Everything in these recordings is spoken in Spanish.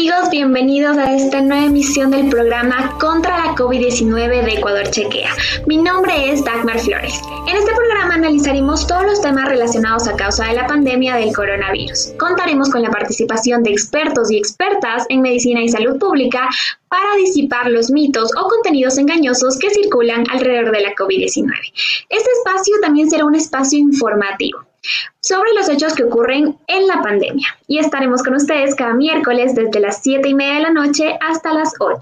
Amigos? Bienvenidos a esta nueva emisión del programa Contra la COVID-19 de Ecuador Chequea. Mi nombre es Dagmar Flores. En este programa analizaremos todos los temas relacionados a causa de la pandemia del coronavirus. Contaremos con la participación de expertos y expertas en medicina y salud pública para disipar los mitos o contenidos engañosos que circulan alrededor de la COVID-19. Este espacio también será un espacio informativo sobre los hechos que ocurren en la pandemia. Y estaremos con ustedes cada miércoles desde las 7 y media de la noche hasta las 8.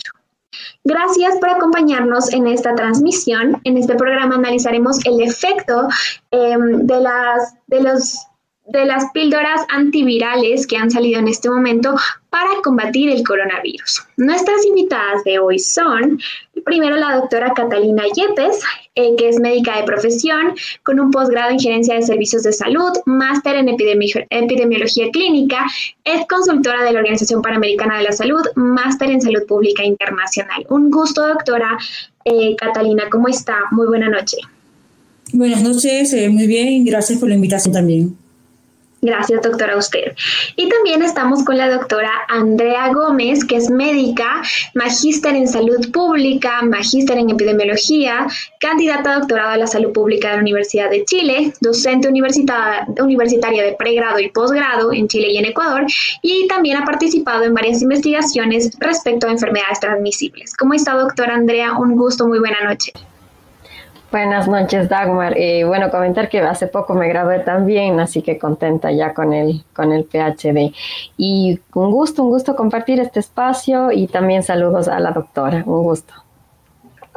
Gracias por acompañarnos en esta transmisión. En este programa analizaremos el efecto em, de, las, de los de las píldoras antivirales que han salido en este momento para combatir el coronavirus. Nuestras invitadas de hoy son, primero la doctora Catalina Yepes, eh, que es médica de profesión, con un posgrado en gerencia de servicios de salud, máster en epidemiología clínica, es consultora de la Organización Panamericana de la Salud, máster en salud pública internacional. Un gusto, doctora eh, Catalina, ¿cómo está? Muy buena noche. Buenas noches, eh, muy bien, gracias por la invitación también. Gracias, doctora, a usted. Y también estamos con la doctora Andrea Gómez, que es médica, magíster en salud pública, magíster en epidemiología, candidata a doctorado a la salud pública de la Universidad de Chile, docente universitaria de pregrado y posgrado en Chile y en Ecuador, y también ha participado en varias investigaciones respecto a enfermedades transmisibles. ¿Cómo está, doctora Andrea? Un gusto, muy buena noche. Buenas noches, Dagmar. Y bueno, comentar que hace poco me gradué también, así que contenta ya con el, con el PhD. Y un gusto, un gusto compartir este espacio y también saludos a la doctora. Un gusto.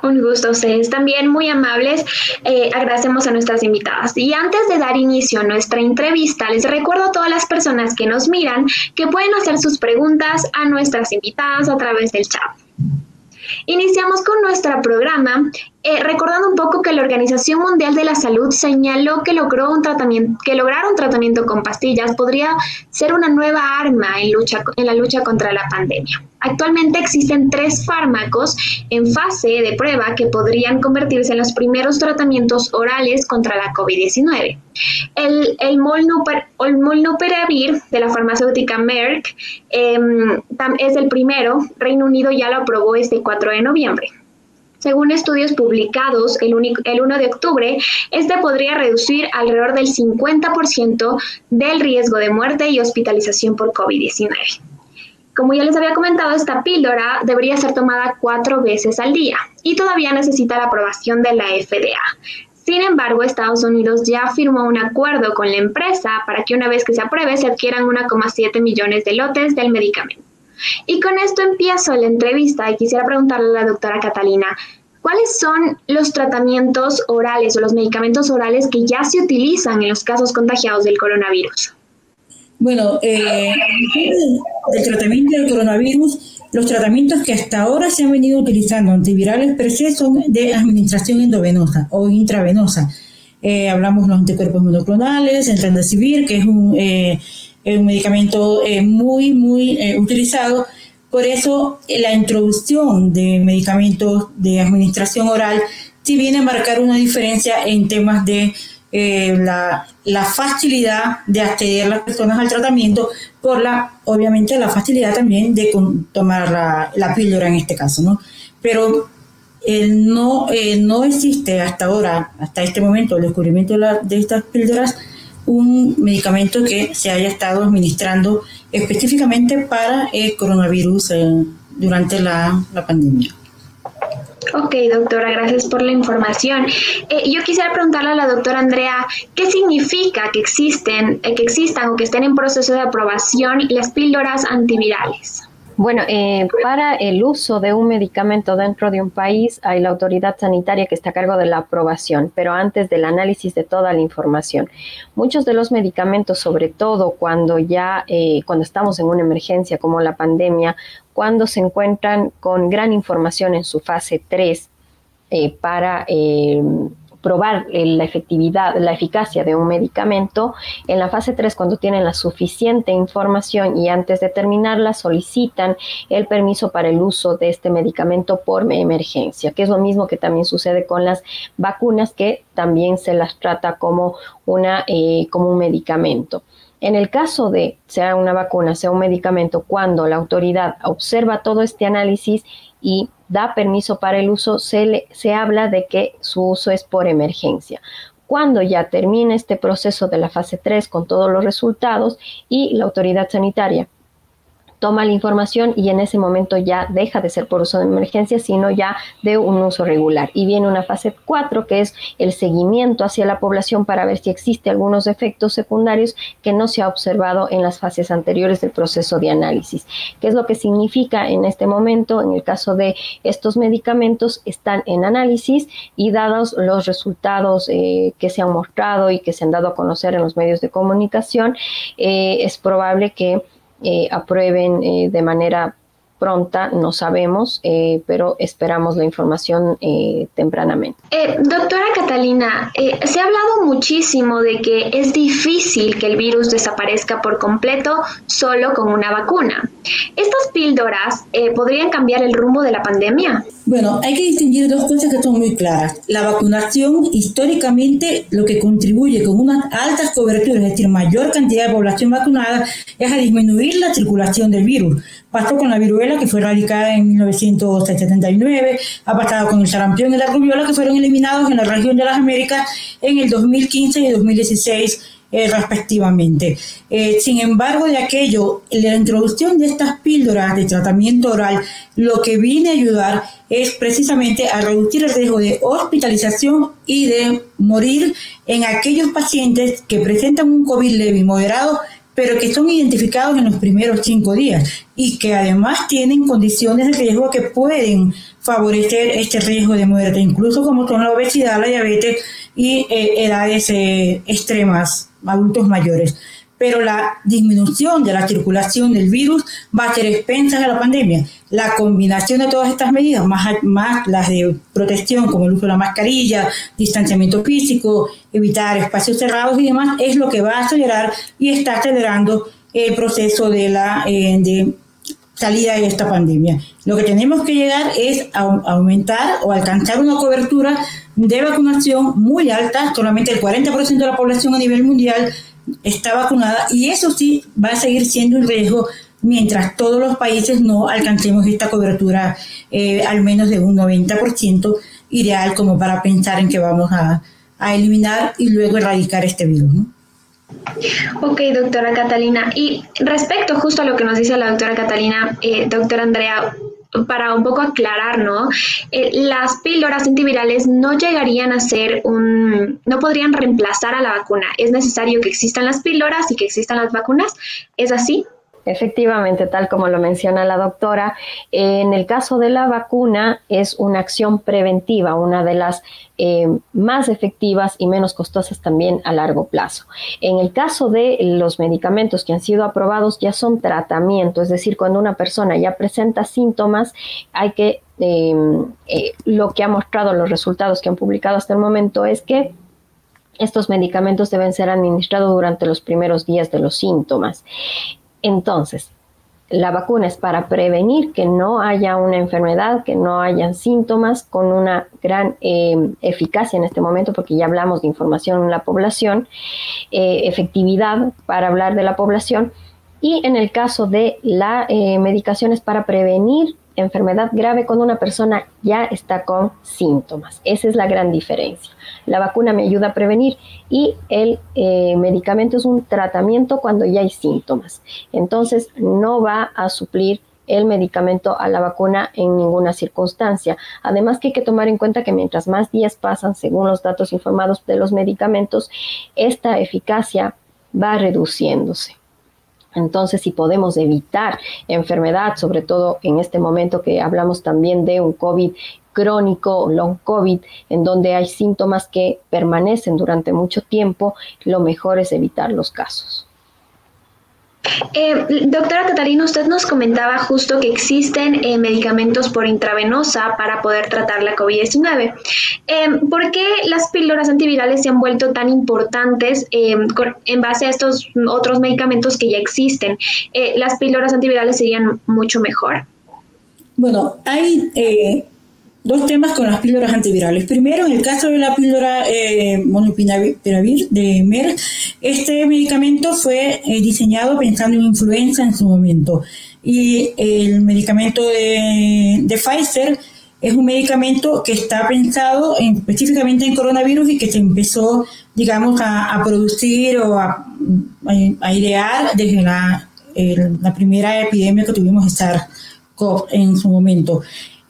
Un gusto ustedes también, muy amables. Eh, agradecemos a nuestras invitadas. Y antes de dar inicio a nuestra entrevista, les recuerdo a todas las personas que nos miran que pueden hacer sus preguntas a nuestras invitadas a través del chat. Iniciamos con nuestro programa eh, recordando un poco que la Organización Mundial de la Salud señaló que, logró un tratamiento, que lograr un tratamiento con pastillas podría ser una nueva arma en, lucha, en la lucha contra la pandemia. Actualmente existen tres fármacos en fase de prueba que podrían convertirse en los primeros tratamientos orales contra la COVID-19. El, el, molnupiravir de la farmacéutica Merck em, es el primero. Reino Unido ya lo aprobó este 4 de noviembre. Según estudios publicados el, 1 de octubre, este podría reducir alrededor del 50% del riesgo de muerte y hospitalización por COVID-19. Como ya les había comentado, esta píldora debería ser tomada cuatro veces al día y todavía necesita la aprobación de la FDA. Sin embargo, Estados Unidos ya firmó un acuerdo con la empresa para que una vez que se apruebe se adquieran 1,7 millones de lotes del medicamento. Y con esto empiezo la entrevista y quisiera preguntarle a la doctora Catalina, ¿cuáles son los tratamientos orales o los medicamentos orales que ya se utilizan en los casos contagiados del coronavirus? Bueno, eh, el tratamiento del coronavirus, los tratamientos que hasta ahora se han venido utilizando antivirales per se son de administración endovenosa o intravenosa. Eh, hablamos de los anticuerpos monoclonales, el remdesivir, que es un eh, es un medicamento eh, muy, muy eh, utilizado. Por eso la introducción de medicamentos de administración oral sí viene a marcar una diferencia en temas de eh, la, la, facilidad de acceder a las personas al tratamiento por la, obviamente, la facilidad también de tomar la, la píldora en este caso, ¿no? Pero no, no existe hasta ahora, hasta este momento, el descubrimiento de, de estas píldoras, un medicamento que se haya estado administrando específicamente para el coronavirus eh, durante la, pandemia. Ok, doctora, gracias por la información. Eh, yo quisiera preguntarle a la doctora Andrea, ¿qué significa que existen, eh, que existan o que estén en proceso de aprobación las píldoras antivirales? Bueno, eh, para el uso de un medicamento dentro de un país hay la autoridad sanitaria que está a cargo de la aprobación, pero antes del análisis de toda la información. Muchos de los medicamentos, sobre todo cuando ya, eh, cuando estamos en una emergencia como la pandemia, cuando se encuentran con gran información en su fase 3 eh, para probar la efectividad, la eficacia de un medicamento. En la fase 3, cuando tienen la suficiente información y antes de terminarla, solicitan el permiso para el uso de este medicamento por emergencia, que es lo mismo que también sucede con las vacunas, que también se las trata como, una, eh, como un medicamento. En el caso de sea una vacuna, sea un medicamento, cuando la autoridad observa todo este análisis y da permiso para el uso, se, se habla de que su uso es por emergencia. Cuando ya termine este proceso de la fase 3 con todos los resultados y la autoridad sanitaria toma la información y en ese momento ya deja de ser por uso de emergencia, sino ya de un uso regular. Y viene una fase 4, que es el seguimiento hacia la población para ver si existe algunos efectos secundarios que no se ha observado en las fases anteriores del proceso de análisis. ¿Qué es lo que significa en este momento? En el caso de estos medicamentos, están en análisis y dados los resultados eh, que se han mostrado y que se han dado a conocer en los medios de comunicación, eh, es probable que eh, aprueben eh, de manera pronta, no sabemos, eh, pero esperamos la información tempranamente. doctora Catalina, se ha hablado muchísimo de que es difícil que el virus desaparezca por completo solo con una vacuna. ¿Estas píldoras podrían cambiar el rumbo de la pandemia? Bueno, hay que distinguir dos cosas que son muy claras. La vacunación, históricamente, lo que contribuye con unas altas coberturas, es decir, mayor cantidad de población vacunada, es a disminuir la circulación del virus. Pasó con la viruela, que fue erradicada en 1979, ha pasado con el sarampión y la rubiola, que fueron eliminados en la región de las Américas en el 2015 y 2016 eh, respectivamente. Eh, sin embargo, de aquello, la introducción de estas píldoras de tratamiento oral, lo que viene a ayudar es precisamente a reducir el riesgo de hospitalización y de morir en aquellos pacientes que presentan un COVID leve y moderado pero que son identificados en los primeros cinco días y que además tienen condiciones de riesgo que pueden favorecer este riesgo de muerte, incluso como son la obesidad, la diabetes y eh, edades extremas adultos mayores. Pero la disminución de la circulación del virus va a ser expensa de la pandemia. La combinación de todas estas medidas, más, las de protección, como el uso de la mascarilla, distanciamiento físico, evitar espacios cerrados y demás, es lo que va a acelerar y está acelerando el proceso de la eh, de salida de esta pandemia. Lo que tenemos que llegar es a aumentar o alcanzar una cobertura de vacunación muy alta, solamente el 40% de la población a nivel mundial está vacunada y eso sí va a seguir siendo un riesgo mientras todos los países no alcancemos esta cobertura eh, al menos de un 90% ideal como para pensar en que vamos a, eliminar y luego erradicar este virus. Ok, doctora Catalina. Y respecto justo a lo que nos dice la doctora Catalina, eh, doctora Andrea, para un poco aclarar, ¿no? Eh, las píldoras antivirales no llegarían a ser un, no podrían reemplazar a la vacuna. Es necesario que existan las píldoras y que existan las vacunas. ¿Es así? Efectivamente, tal como lo menciona la doctora, en el caso de la vacuna es una acción preventiva, una de las eh, más efectivas y menos costosas también a largo plazo. En el caso de los medicamentos que han sido aprobados ya son tratamiento, es decir, cuando una persona ya presenta síntomas, hay que, em, eh, lo que ha mostrado los resultados que han publicado hasta el momento es que estos medicamentos deben ser administrados durante los primeros días de los síntomas. Entonces, la vacuna es para prevenir que no haya una enfermedad, que no hayan síntomas, con una gran eh, eficacia en este momento, porque ya hablamos de información en la población, eh, efectividad para hablar de la población. Y en el caso de la eh, medicación es para prevenir enfermedad grave cuando una persona ya está con síntomas. Esa es la gran diferencia. La vacuna me ayuda a prevenir y el eh, medicamento es un tratamiento cuando ya hay síntomas. Entonces no va a suplir el medicamento a la vacuna en ninguna circunstancia. Además que hay que tomar en cuenta que mientras más días pasan, según los datos informados de los medicamentos, esta eficacia va reduciéndose. Entonces, si podemos evitar enfermedad, sobre todo en este momento que hablamos también de un COVID crónico, long COVID, en donde hay síntomas que permanecen durante mucho tiempo, lo mejor es evitar los casos. Eh, doctora Catarina, usted nos comentaba justo que existen eh, medicamentos por intravenosa para poder tratar la COVID-19. Eh, ¿Por qué las píldoras antivirales se han vuelto tan importantes en base a estos otros medicamentos que ya existen? ¿Las píldoras antivirales serían mucho mejor? Bueno, hay dos temas con las píldoras antivirales. Primero, en el caso de la píldora eh, de Merck, este medicamento fue eh, diseñado pensando en influenza en su momento. Y el medicamento de, Pfizer es un medicamento que está pensado específicamente en coronavirus y que se empezó, digamos, a, producir o a, idear desde la, la primera epidemia que tuvimos SARS-CoV en su momento.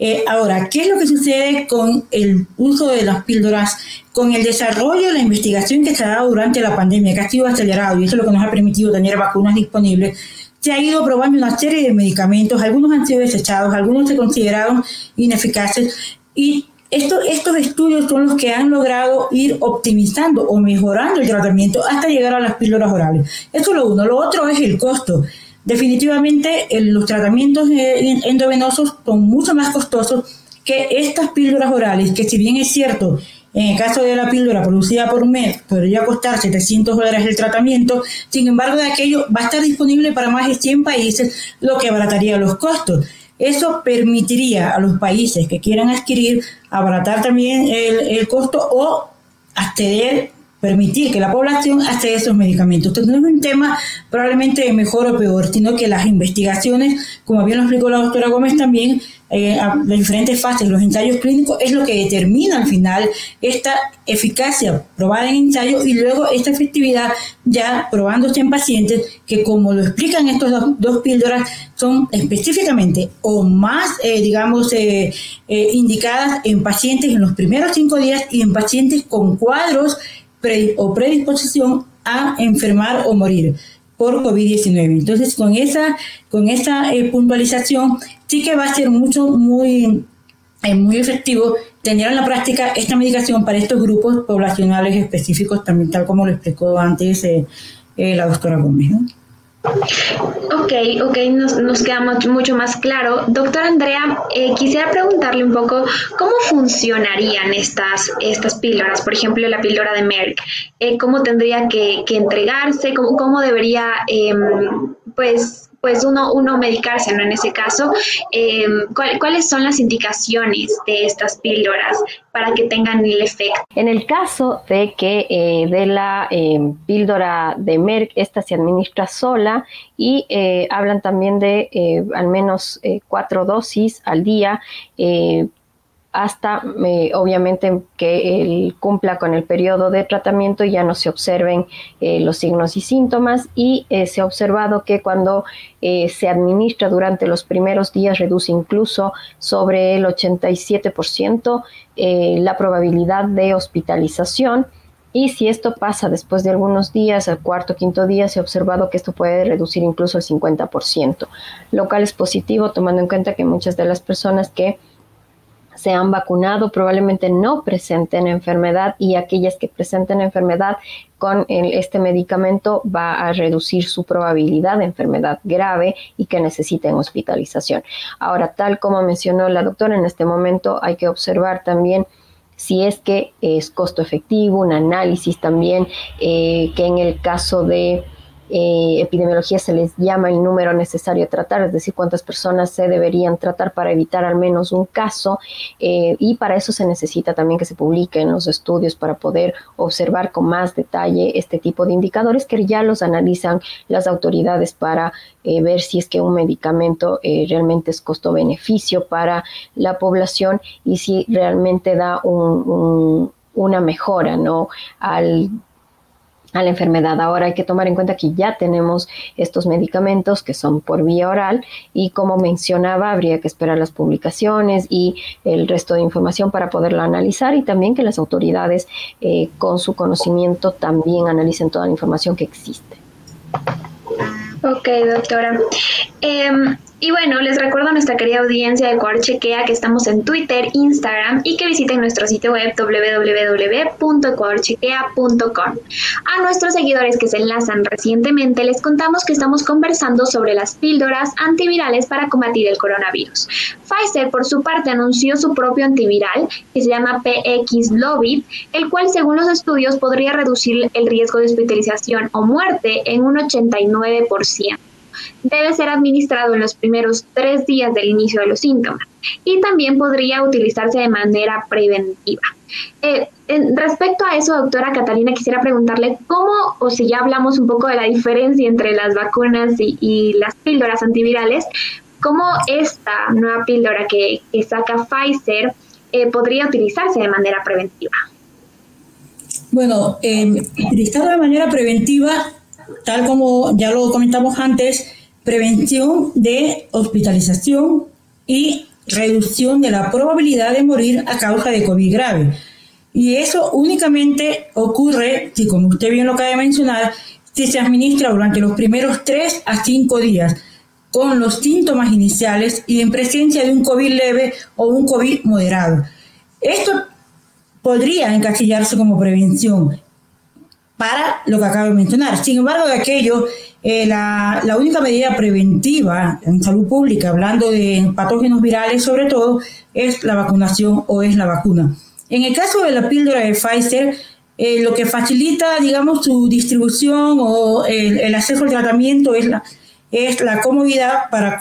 Eh, ahora, ¿qué es lo que sucede con el uso de las píldoras, con el desarrollo de la investigación que se ha dado durante la pandemia, que ha sido acelerado y eso es lo que nos ha permitido tener vacunas disponibles? Se ha ido probando una serie de medicamentos, algunos han sido desechados, algunos se consideraron ineficaces y estos estudios son los que han logrado ir optimizando o mejorando el tratamiento hasta llegar a las píldoras orales. Eso es lo uno. Lo otro es el costo. Definitivamente los tratamientos endovenosos son mucho más costosos que estas píldoras orales, que si bien es cierto, en el caso de la píldora producida por mes podría costar 700 dólares el tratamiento, sin embargo de aquello va a estar disponible para más de 100 países, lo que abarataría los costos. Eso permitiría a los países que quieran adquirir abaratar también el, el costo o acceder permitir que la población acceda a esos medicamentos. Entonces no es un tema probablemente mejor o peor, sino que las investigaciones, como bien lo explicó la doctora Gómez también, eh, las diferentes fases, los ensayos clínicos, es lo que determina al final esta eficacia probada en ensayo y luego esta efectividad ya probándose en pacientes que como lo explican estos dos, píldoras son específicamente o más, eh, digamos, eh, indicadas en pacientes en los primeros cinco días y en pacientes con cuadros o predisposición a enfermar o morir por COVID-19. Entonces, con esa, con esa eh, puntualización, sí que va a ser mucho, muy, eh, muy efectivo tener en la práctica esta medicación para estos grupos poblacionales específicos, también tal como lo explicó antes eh, la doctora Gómez. Ok, ok, nos, nos queda mucho más claro. Doctora Andrea, eh, quisiera preguntarle un poco cómo funcionarían estas, estas píldoras, por ejemplo, la píldora de Merck. Eh, ¿Cómo tendría que, entregarse? ¿Cómo, cómo debería, em, pues, pues uno, uno medicarse, ¿no? En ese caso, eh, ¿cuáles son las indicaciones de estas píldoras para que tengan el efecto? En el caso de que eh, de la eh, píldora de Merck, esta se administra sola y hablan también de al menos cuatro dosis al día hasta eh, obviamente que él cumpla con el periodo de tratamiento y ya no se observen eh, los signos y síntomas y eh, se ha observado que cuando se administra durante los primeros días reduce incluso sobre el 87% la probabilidad de hospitalización. Y si esto pasa después de algunos días, al cuarto o quinto día, se ha observado que esto puede reducir incluso el 50%, lo cual es positivo tomando en cuenta que muchas de las personas que se han vacunado probablemente no presenten enfermedad y aquellas que presenten enfermedad con este medicamento va a reducir su probabilidad de enfermedad grave y que necesiten hospitalización. Ahora, tal como mencionó la doctora, en este momento hay que observar también si es que es costo efectivo, un análisis también eh, que en el caso de eh, epidemiología se les llama el número necesario a tratar, es decir, cuántas personas se deberían tratar para evitar al menos un caso eh, y para eso se necesita también que se publiquen los estudios para poder observar con más detalle este tipo de indicadores que ya los analizan las autoridades para eh, ver si es que un medicamento realmente es costo-beneficio para la población y si realmente da una mejora ¿no? al a la enfermedad. Ahora hay que tomar en cuenta que ya tenemos estos medicamentos que son por vía oral y como mencionaba, habría que esperar las publicaciones y el resto de información para poderlo analizar y también que las autoridades eh, con su conocimiento también analicen toda la información que existe. Ok, doctora. Em, Y bueno, les recuerdo a nuestra querida audiencia de Ecuador Chequea que estamos en Twitter, Instagram y que visiten nuestro sitio web www.ecuadorchequea.com. A nuestros seguidores que se enlazan recientemente les contamos que estamos conversando sobre las píldoras antivirales para combatir el coronavirus. Pfizer, por su parte, anunció su propio antiviral que se llama PX-Lobit, el cual, según los estudios, podría reducir el riesgo de hospitalización o muerte en un 89% debe ser administrado en los primeros tres días del inicio de los síntomas y también podría utilizarse de manera preventiva. Eh, respecto a eso, doctora Catalina, quisiera preguntarle cómo, o si ya hablamos un poco de la diferencia entre las vacunas y, las píldoras antivirales, cómo esta nueva píldora que, saca Pfizer eh, podría utilizarse de manera preventiva. Bueno, eh, de manera preventiva, tal como ya lo comentamos antes, prevención de hospitalización y reducción de la probabilidad de morir a causa de COVID grave. Y eso únicamente ocurre, si como usted bien lo acaba de mencionar, si se administra durante los primeros 3 a 5 días con los síntomas iniciales y en presencia de un COVID leve o un COVID moderado. Esto podría encasillarse como prevención para lo que acabo de mencionar. Sin embargo, de aquello eh, la, única medida preventiva en salud pública, hablando de patógenos virales sobre todo, es la vacunación o es la vacuna. En el caso de la píldora de Pfizer, eh, lo que facilita, digamos, su distribución o el, acceso al tratamiento es la, es la comodidad para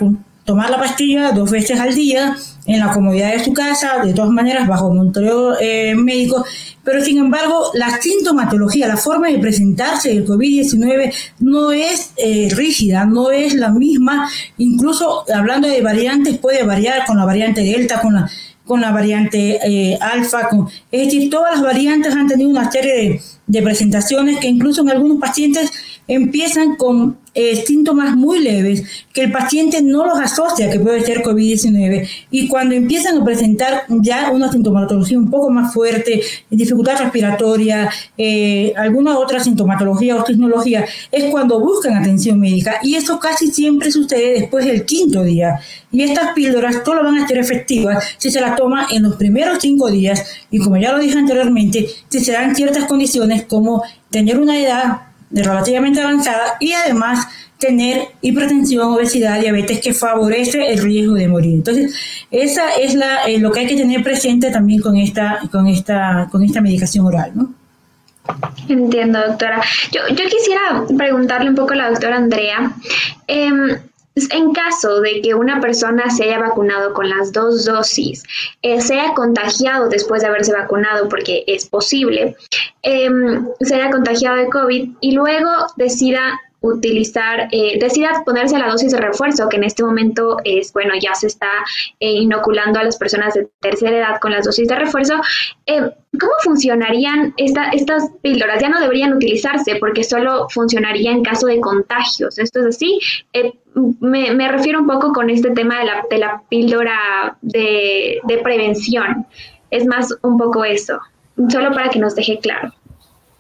tomar la pastilla dos veces al día en la comodidad de su casa, de todas maneras bajo monitoreo eh, médico, pero sin embargo la sintomatología, la forma de presentarse del COVID-19 no es eh, rígida, no es la misma, incluso hablando de variantes puede variar con la variante Delta, con la con la variante eh, alfa, es decir, todas las variantes han tenido una serie de presentaciones que incluso en algunos pacientes empiezan con eh, síntomas muy leves que el paciente no los asocia que puede ser COVID-19 y cuando empiezan a presentar ya una sintomatología un poco más fuerte, dificultad respiratoria, eh, alguna otra sintomatología o tecnología, es cuando buscan atención médica. Y eso casi siempre sucede después del quinto día. Y estas píldoras solo van a ser efectivas si se las toma en los primeros cinco días. Y como ya lo dije anteriormente, si se dan ciertas condiciones como tener una edad relativamente avanzada y además tener hipertensión, obesidad, diabetes que favorece el riesgo de morir. Entonces, esa es la, eh, lo que hay que tener presente también con esta, con esta, con esta medicación oral, ¿no? Entiendo, doctora. Yo, yo quisiera preguntarle un poco a la doctora Andrea. Em, en caso de que una persona se haya vacunado con las dos dosis, eh, sea contagiado después de haberse vacunado, porque es posible, haya contagiado de COVID y luego decida utilizar, eh, decida ponerse la dosis de refuerzo, que en este momento es, bueno, ya se está eh, inoculando a las personas de tercera edad con las dosis de refuerzo, eh, ¿cómo funcionarían esta, estas píldoras? Ya no deberían utilizarse porque solo funcionaría en caso de contagios. ¿Esto es así? Me, me, refiero un poco con este tema de la, de la píldora de, de prevención. Es más un poco eso, solo para que nos deje claro.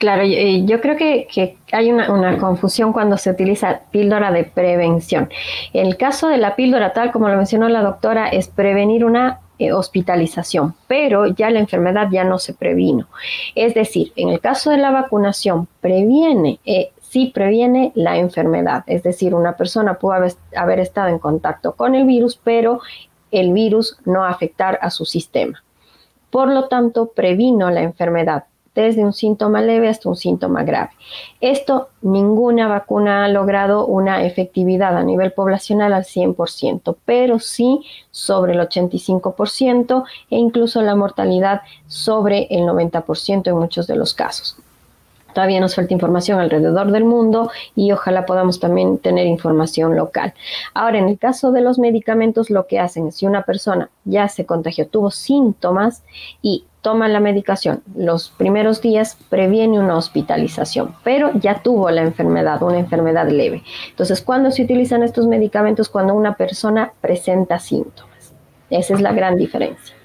Claro, yo creo que, hay una, confusión cuando se utiliza píldora de prevención. El caso de la píldora, tal como lo mencionó la doctora, es prevenir una eh, hospitalización, pero ya la enfermedad ya no se previno. Es decir, en el caso de la vacunación, previene, eh, sí previene la enfermedad. Es decir, una persona pudo haber, haber estado en contacto con el virus, pero el virus no afectar a su sistema. Por lo tanto, previno la enfermedad desde un síntoma leve hasta un síntoma grave. Esto, ninguna vacuna ha logrado una efectividad a nivel poblacional al 100%, pero sí sobre el 85% e incluso la mortalidad sobre el 90% en muchos de los casos. Todavía nos falta información alrededor del mundo y ojalá podamos también tener información local. Ahora, en el caso de los medicamentos, lo que hacen es si una persona ya se contagió, tuvo síntomas y toma la medicación los primeros días, previene una hospitalización, pero ya tuvo la enfermedad, una enfermedad leve. Entonces, ¿cuándo se utilizan estos medicamentos? Cuando una persona presenta síntomas. Esa es la gran diferencia.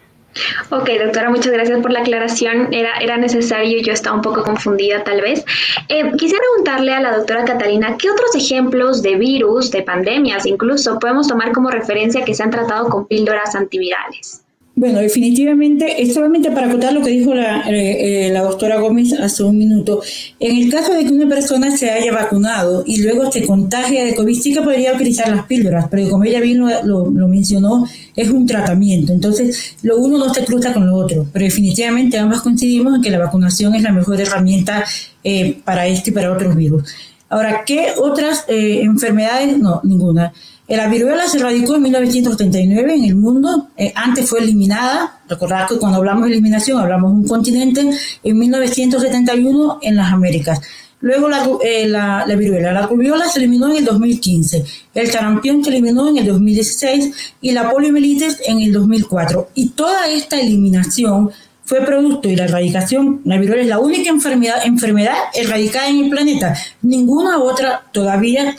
Ok, doctora, muchas gracias por la aclaración. Era, era necesario, yo estaba un poco confundida tal vez. Eh, quisiera preguntarle a la doctora Catalina, ¿qué otros ejemplos de virus, de pandemias incluso, podemos tomar como referencia que se han tratado con píldoras antivirales? Bueno, definitivamente, es solamente para acotar lo que dijo la, eh, eh, la, doctora Gómez hace un minuto. En el caso de que una persona se haya vacunado y luego se contagia de COVID, sí que podría utilizar las píldoras, pero como ella bien lo, lo, mencionó, es un tratamiento. Entonces, lo uno no se cruza con lo otro, pero definitivamente ambas coincidimos en que la vacunación es la mejor herramienta eh, para este y para otros virus. Ahora, ¿qué otras enfermedades? No, ninguna. La viruela se radicó en 1979 en el mundo, eh, antes fue eliminada, recordad que cuando hablamos de eliminación hablamos de un continente, en 1971 en las Américas. Luego la, eh, la, la, viruela, la rubiola se eliminó en el 2015, el sarampión se eliminó en el 2016 y la poliomielitis en el 2004. Y toda esta eliminación fue producto y la erradicación, la viruela es la única enfermedad, enfermedad erradicada en el planeta. Ninguna otra todavía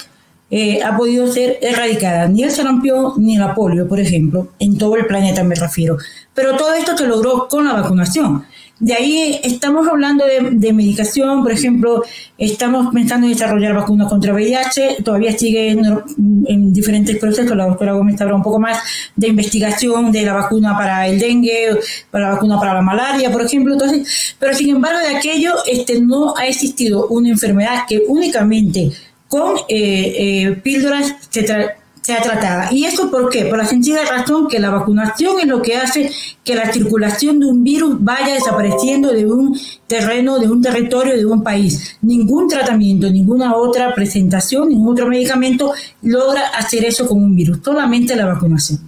eh, ha podido ser erradicada, ni el sarampión ni la polio, por ejemplo, en todo el planeta me refiero. Pero todo esto se logró con la vacunación. De ahí estamos hablando de, medicación, por ejemplo, estamos pensando en desarrollar vacunas contra VIH, todavía sigue en, diferentes procesos, la doctora Gómez habla un poco más de investigación de la vacuna para el dengue, para la vacuna para la malaria, por ejemplo, entonces, pero sin embargo de aquello este, no ha existido una enfermedad que únicamente con eh, eh, píldoras sea tratada. ¿Y eso por qué? Por la sencilla razón que la vacunación es lo que hace que la circulación de un virus vaya desapareciendo de un terreno, de un territorio, de un país. Ningún tratamiento, ninguna otra presentación, ningún otro medicamento logra hacer eso con un virus, solamente la vacunación.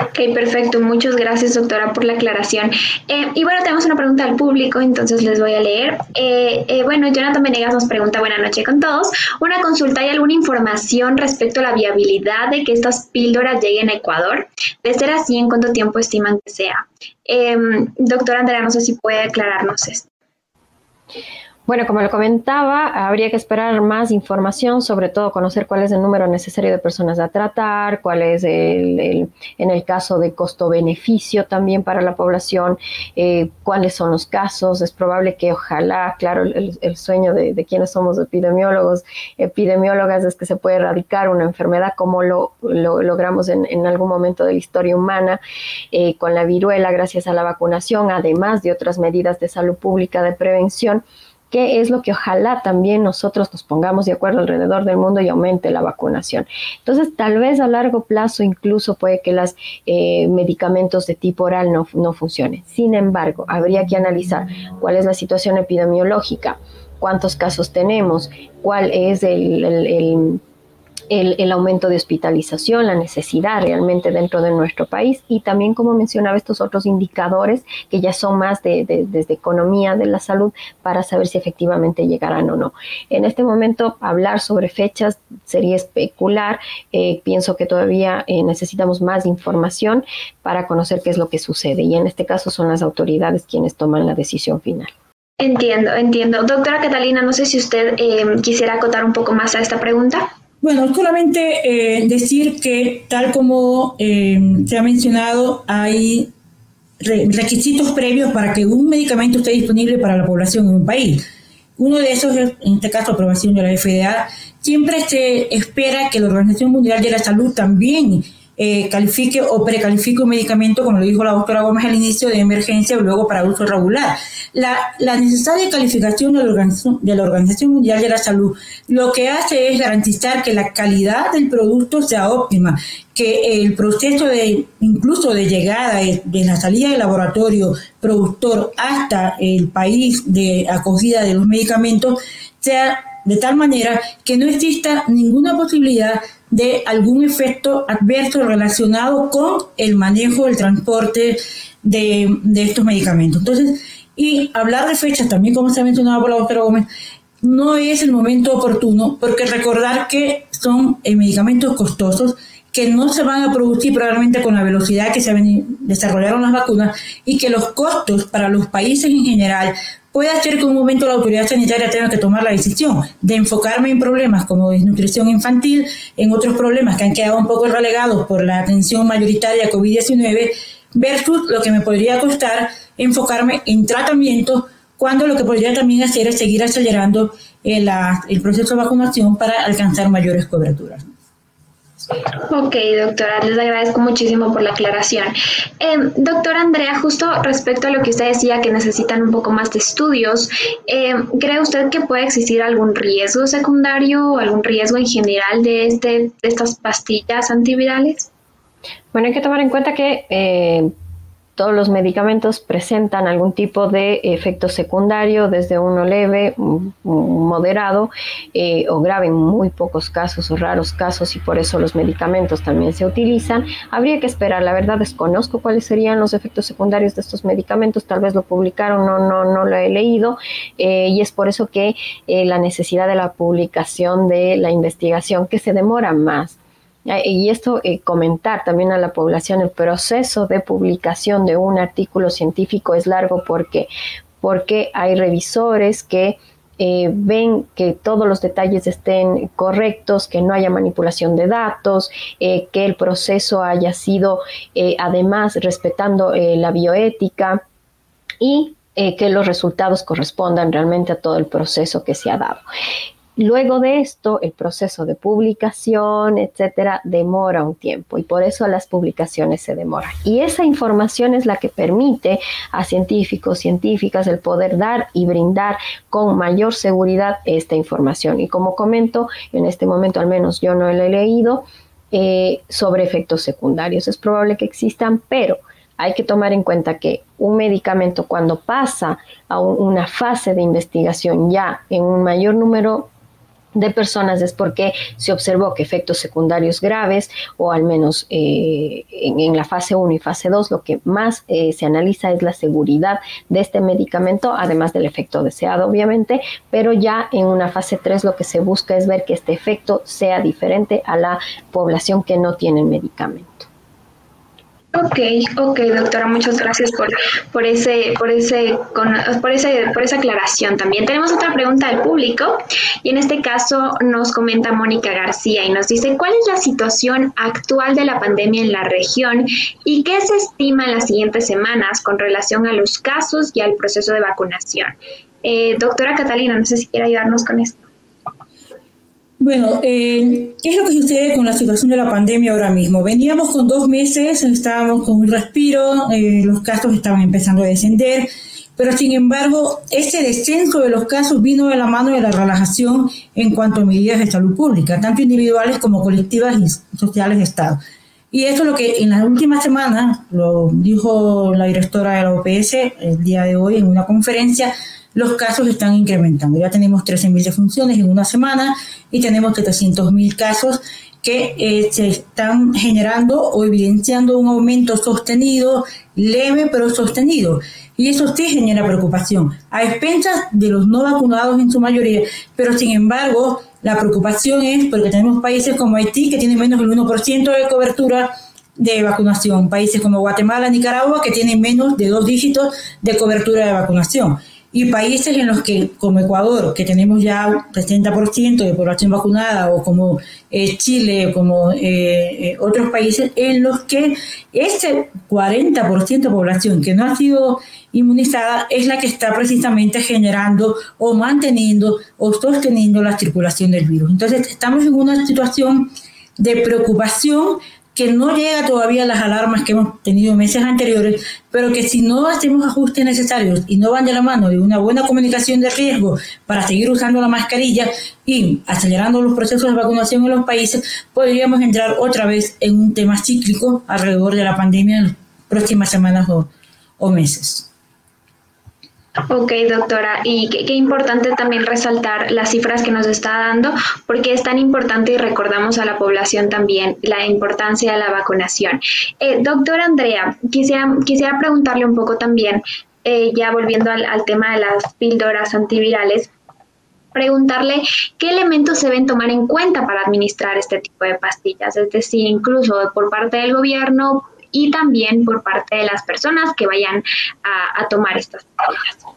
Ok, perfecto. Muchas gracias, doctora, por la aclaración. Eh, y bueno, tenemos una pregunta al público, entonces les voy a leer. Eh, eh, bueno, Jonathan Venegas nos pregunta, buena noche con todos. Una consulta, ¿hay alguna información respecto a la viabilidad de que estas píldoras lleguen a Ecuador? De ser así, ¿en cuánto tiempo estiman que sea? doctora Andrea, no sé si puede aclararnos esto. Bueno, como lo comentaba, habría que esperar más información, sobre todo conocer cuál es el número necesario de personas a tratar, cuál es el, en el caso de costo-beneficio también para la población, eh, cuáles son los casos. Es probable que ojalá, claro, el, sueño de, quienes somos epidemiólogos, epidemiólogas, es que se pueda erradicar una enfermedad como lo, logramos en, algún momento de la historia humana eh, con la viruela gracias a la vacunación, además de otras medidas de salud pública de prevención qué es lo que ojalá también nosotros nos pongamos de acuerdo alrededor del mundo y aumente la vacunación. Entonces, tal vez a largo plazo incluso puede que los eh, medicamentos de tipo oral no, no funcionen. Sin embargo, habría que analizar cuál es la situación epidemiológica, cuántos casos tenemos, cuál es el el, aumento de hospitalización, la necesidad realmente dentro de nuestro país y también, como mencionaba, estos otros indicadores que ya son más de, desde economía de la salud para saber si efectivamente llegarán o no. En este momento, hablar sobre fechas sería especular. Eh, pienso que todavía eh, necesitamos más información para conocer qué es lo que sucede y en este caso son las autoridades quienes toman la decisión final. Entiendo, entiendo. Doctora Catalina, no sé si usted eh, quisiera acotar un poco más a esta pregunta. Bueno, solamente eh, decir que tal como eh, se ha mencionado, hay requisitos previos para que un medicamento esté disponible para la población en un país. Uno de esos es, en este caso, aprobación de la FDA. Siempre se espera que la Organización Mundial de la Salud también eh, califique o precalifique un medicamento, como lo dijo la doctora Gómez al inicio, de emergencia luego para uso regular. La, la necesaria calificación de la, Organización, de la Organización Mundial de la Salud lo que hace es garantizar que la calidad del producto sea óptima, que el proceso de incluso de llegada de la salida del laboratorio productor hasta el país de acogida de los medicamentos sea de tal manera que no exista ninguna posibilidad de algún efecto adverso relacionado con el manejo, el transporte de, estos medicamentos. Entonces, y hablar de fechas también, como se ha mencionado por la doctora Gómez, no es el momento oportuno, porque recordar que son eh, medicamentos costosos que no se van a producir probablemente con la velocidad que se desarrollaron las vacunas y que los costos para los países en general puede hacer que en un momento la autoridad sanitaria tenga que tomar la decisión de enfocarme en problemas como desnutrición infantil, en otros problemas que han quedado un poco relegados por la atención mayoritaria COVID-19, versus lo que me podría costar enfocarme en tratamiento cuando lo que podría también hacer es seguir acelerando el, el proceso de vacunación para alcanzar mayores coberturas. Ok, doctora, les agradezco muchísimo por la aclaración. Eh, doctora Andrea, justo respecto a lo que usted decía, que necesitan un poco más de estudios, eh, ¿cree usted que puede existir algún riesgo secundario o algún riesgo en general de, este, de estas pastillas antivirales? Bueno, hay que tomar en cuenta que eh, todos los medicamentos presentan algún tipo de efecto secundario, desde uno leve, moderado eh, o grave en muy pocos casos o raros casos y por eso los medicamentos también se utilizan. Habría que esperar, la verdad desconozco cuáles serían los efectos secundarios de estos medicamentos, tal vez lo publicaron, no, no, no lo he leído eh, y es por eso que eh, la necesidad de la publicación de la investigación que se demora más. Y esto, eh, comentar también a la población, el proceso de publicación de un artículo científico es largo porque, porque hay revisores que eh, ven que todos los detalles estén correctos, que no haya manipulación de datos, eh, que el proceso haya sido además respetando la bioética y que los resultados correspondan realmente a todo el proceso que se ha dado. Luego de esto, el proceso de publicación, etcétera, demora un tiempo y por eso las publicaciones se demoran. Y esa información es la que permite a científicos, científicas el poder dar y brindar con mayor seguridad esta información. Y como comento, en este momento al menos yo no lo he leído eh, sobre efectos secundarios. Es probable que existan, pero hay que tomar en cuenta que un medicamento cuando pasa a una fase de investigación ya en un mayor número de personas es porque se observó que efectos secundarios graves, o al menos eh, en, la fase 1 y fase 2, lo que más eh, se analiza es la seguridad de este medicamento, además del efecto deseado, obviamente, pero ya en una fase 3 lo que se busca es ver que este efecto sea diferente a la población que no tiene el medicamento. Ok, ok, doctora, muchas gracias por, por ese, por ese, por ese, por esa aclaración también. Tenemos otra pregunta del público y en este caso nos comenta Mónica García y nos dice cuál es la situación actual de la pandemia en la región y qué se estima en las siguientes semanas con relación a los casos y al proceso de vacunación. Eh, doctora Catalina, no sé si quiere ayudarnos con esto. Bueno, eh, ¿qué es lo que sucede con la situación de la pandemia ahora mismo? Veníamos con dos meses, estábamos con un respiro, eh, los casos estaban empezando a descender, pero sin embargo, ese descenso de los casos vino de la mano de la relajación en cuanto a medidas de salud pública, tanto individuales como colectivas y sociales de Estado. Y eso es lo que en las últimas semanas, lo dijo la directora de la OPS el día de hoy en una conferencia, los casos están incrementando. Ya tenemos 13.000 defunciones en una semana y tenemos 700.000 casos que eh, se están generando o evidenciando un aumento sostenido, leve pero sostenido. Y eso sí genera preocupación, a expensas de los no vacunados en su mayoría, pero sin embargo la preocupación es porque tenemos países como Haití que tienen menos del 1% de cobertura de vacunación, países como Guatemala, Nicaragua que tienen menos de dos dígitos de cobertura de vacunación y países en los que, como Ecuador, que tenemos ya un 60% de población vacunada, o como eh, Chile, o como eh, eh, otros países, en los que ese 40% de población que no ha sido inmunizada es la que está precisamente generando o manteniendo o sosteniendo la circulación del virus. Entonces, estamos en una situación de preocupación que no llega todavía a las alarmas que hemos tenido meses anteriores, pero que si no hacemos ajustes necesarios y no van de la mano de una buena comunicación de riesgo para seguir usando la mascarilla y acelerando los procesos de vacunación en los países, podríamos entrar otra vez en un tema cíclico alrededor de la pandemia en las próximas semanas o, meses. Ok, doctora, y qué, importante también resaltar las cifras que nos está dando, porque es tan importante y recordamos a la población también la importancia de la vacunación. Eh, doctora Andrea, quisiera, quisiera preguntarle un poco también, eh, ya volviendo al, al tema de las píldoras antivirales, preguntarle qué elementos se deben tomar en cuenta para administrar este tipo de pastillas, es decir, incluso por parte del gobierno, y también por parte de las personas que vayan a, tomar estas medidas.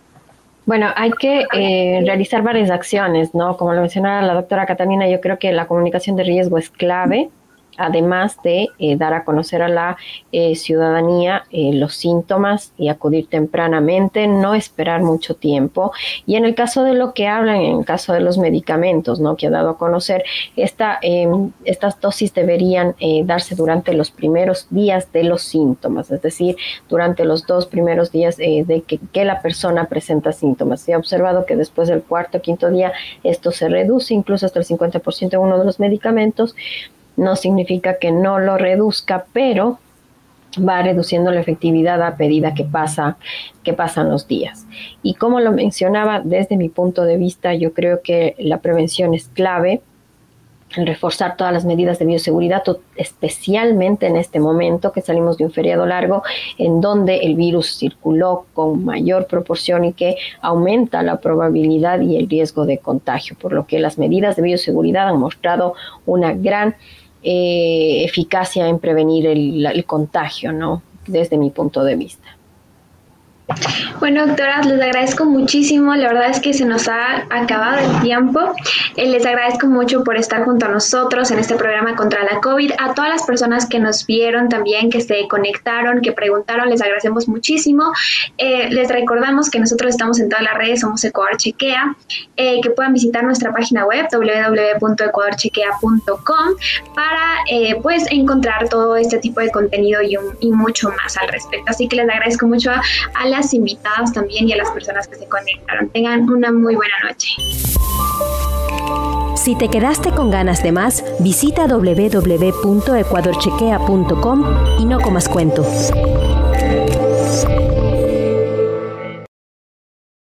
Bueno, hay que eh, realizar varias acciones, ¿no? Como lo mencionaba la doctora Catalina, yo creo que la comunicación de riesgo es clave. Además de eh, dar a conocer a la eh, ciudadanía eh, los síntomas y acudir tempranamente, no esperar mucho tiempo. Y en el caso de lo que hablan, en el caso de los medicamentos, ¿no? que ha dado a conocer, esta, em, estas dosis deberían darse durante los primeros días de los síntomas, es decir, durante los dos primeros días de que, la persona presenta síntomas. Se ha observado que después del cuarto quinto día esto se reduce incluso hasta el 50% en uno de los medicamentos no significa que no lo reduzca, pero va reduciendo la efectividad a medida que, pasa, que pasan los días. Y como lo mencionaba, desde mi punto de vista, yo creo que la prevención es clave, reforzar todas las medidas de bioseguridad, especialmente en este momento que salimos de un feriado largo en donde el virus circuló con mayor proporción y que aumenta la probabilidad y el riesgo de contagio, por lo que las medidas de bioseguridad han mostrado una gran eh, eficacia en prevenir el, el contagio, ¿no? Desde mi punto de vista. Bueno, doctoras, les agradezco muchísimo. La verdad es que se nos ha acabado el tiempo. Eh, les agradezco mucho por estar junto a nosotros en este programa contra la COVID. A todas las personas que nos vieron también, que se conectaron, que preguntaron, les agradecemos muchísimo. Eh, les recordamos que nosotros estamos en todas las redes, somos Ecuador Chequea, eh, que puedan visitar nuestra página web www.ecuadorchequea.com para pues encontrar todo este tipo de contenido y, mucho más al respecto. Así que les agradezco mucho a, a las invitadas también y a las personas que se conectaron. Tengan una muy buena noche. Si te quedaste con ganas de más, visita www.ecuadorchequea.com y no comas cuento.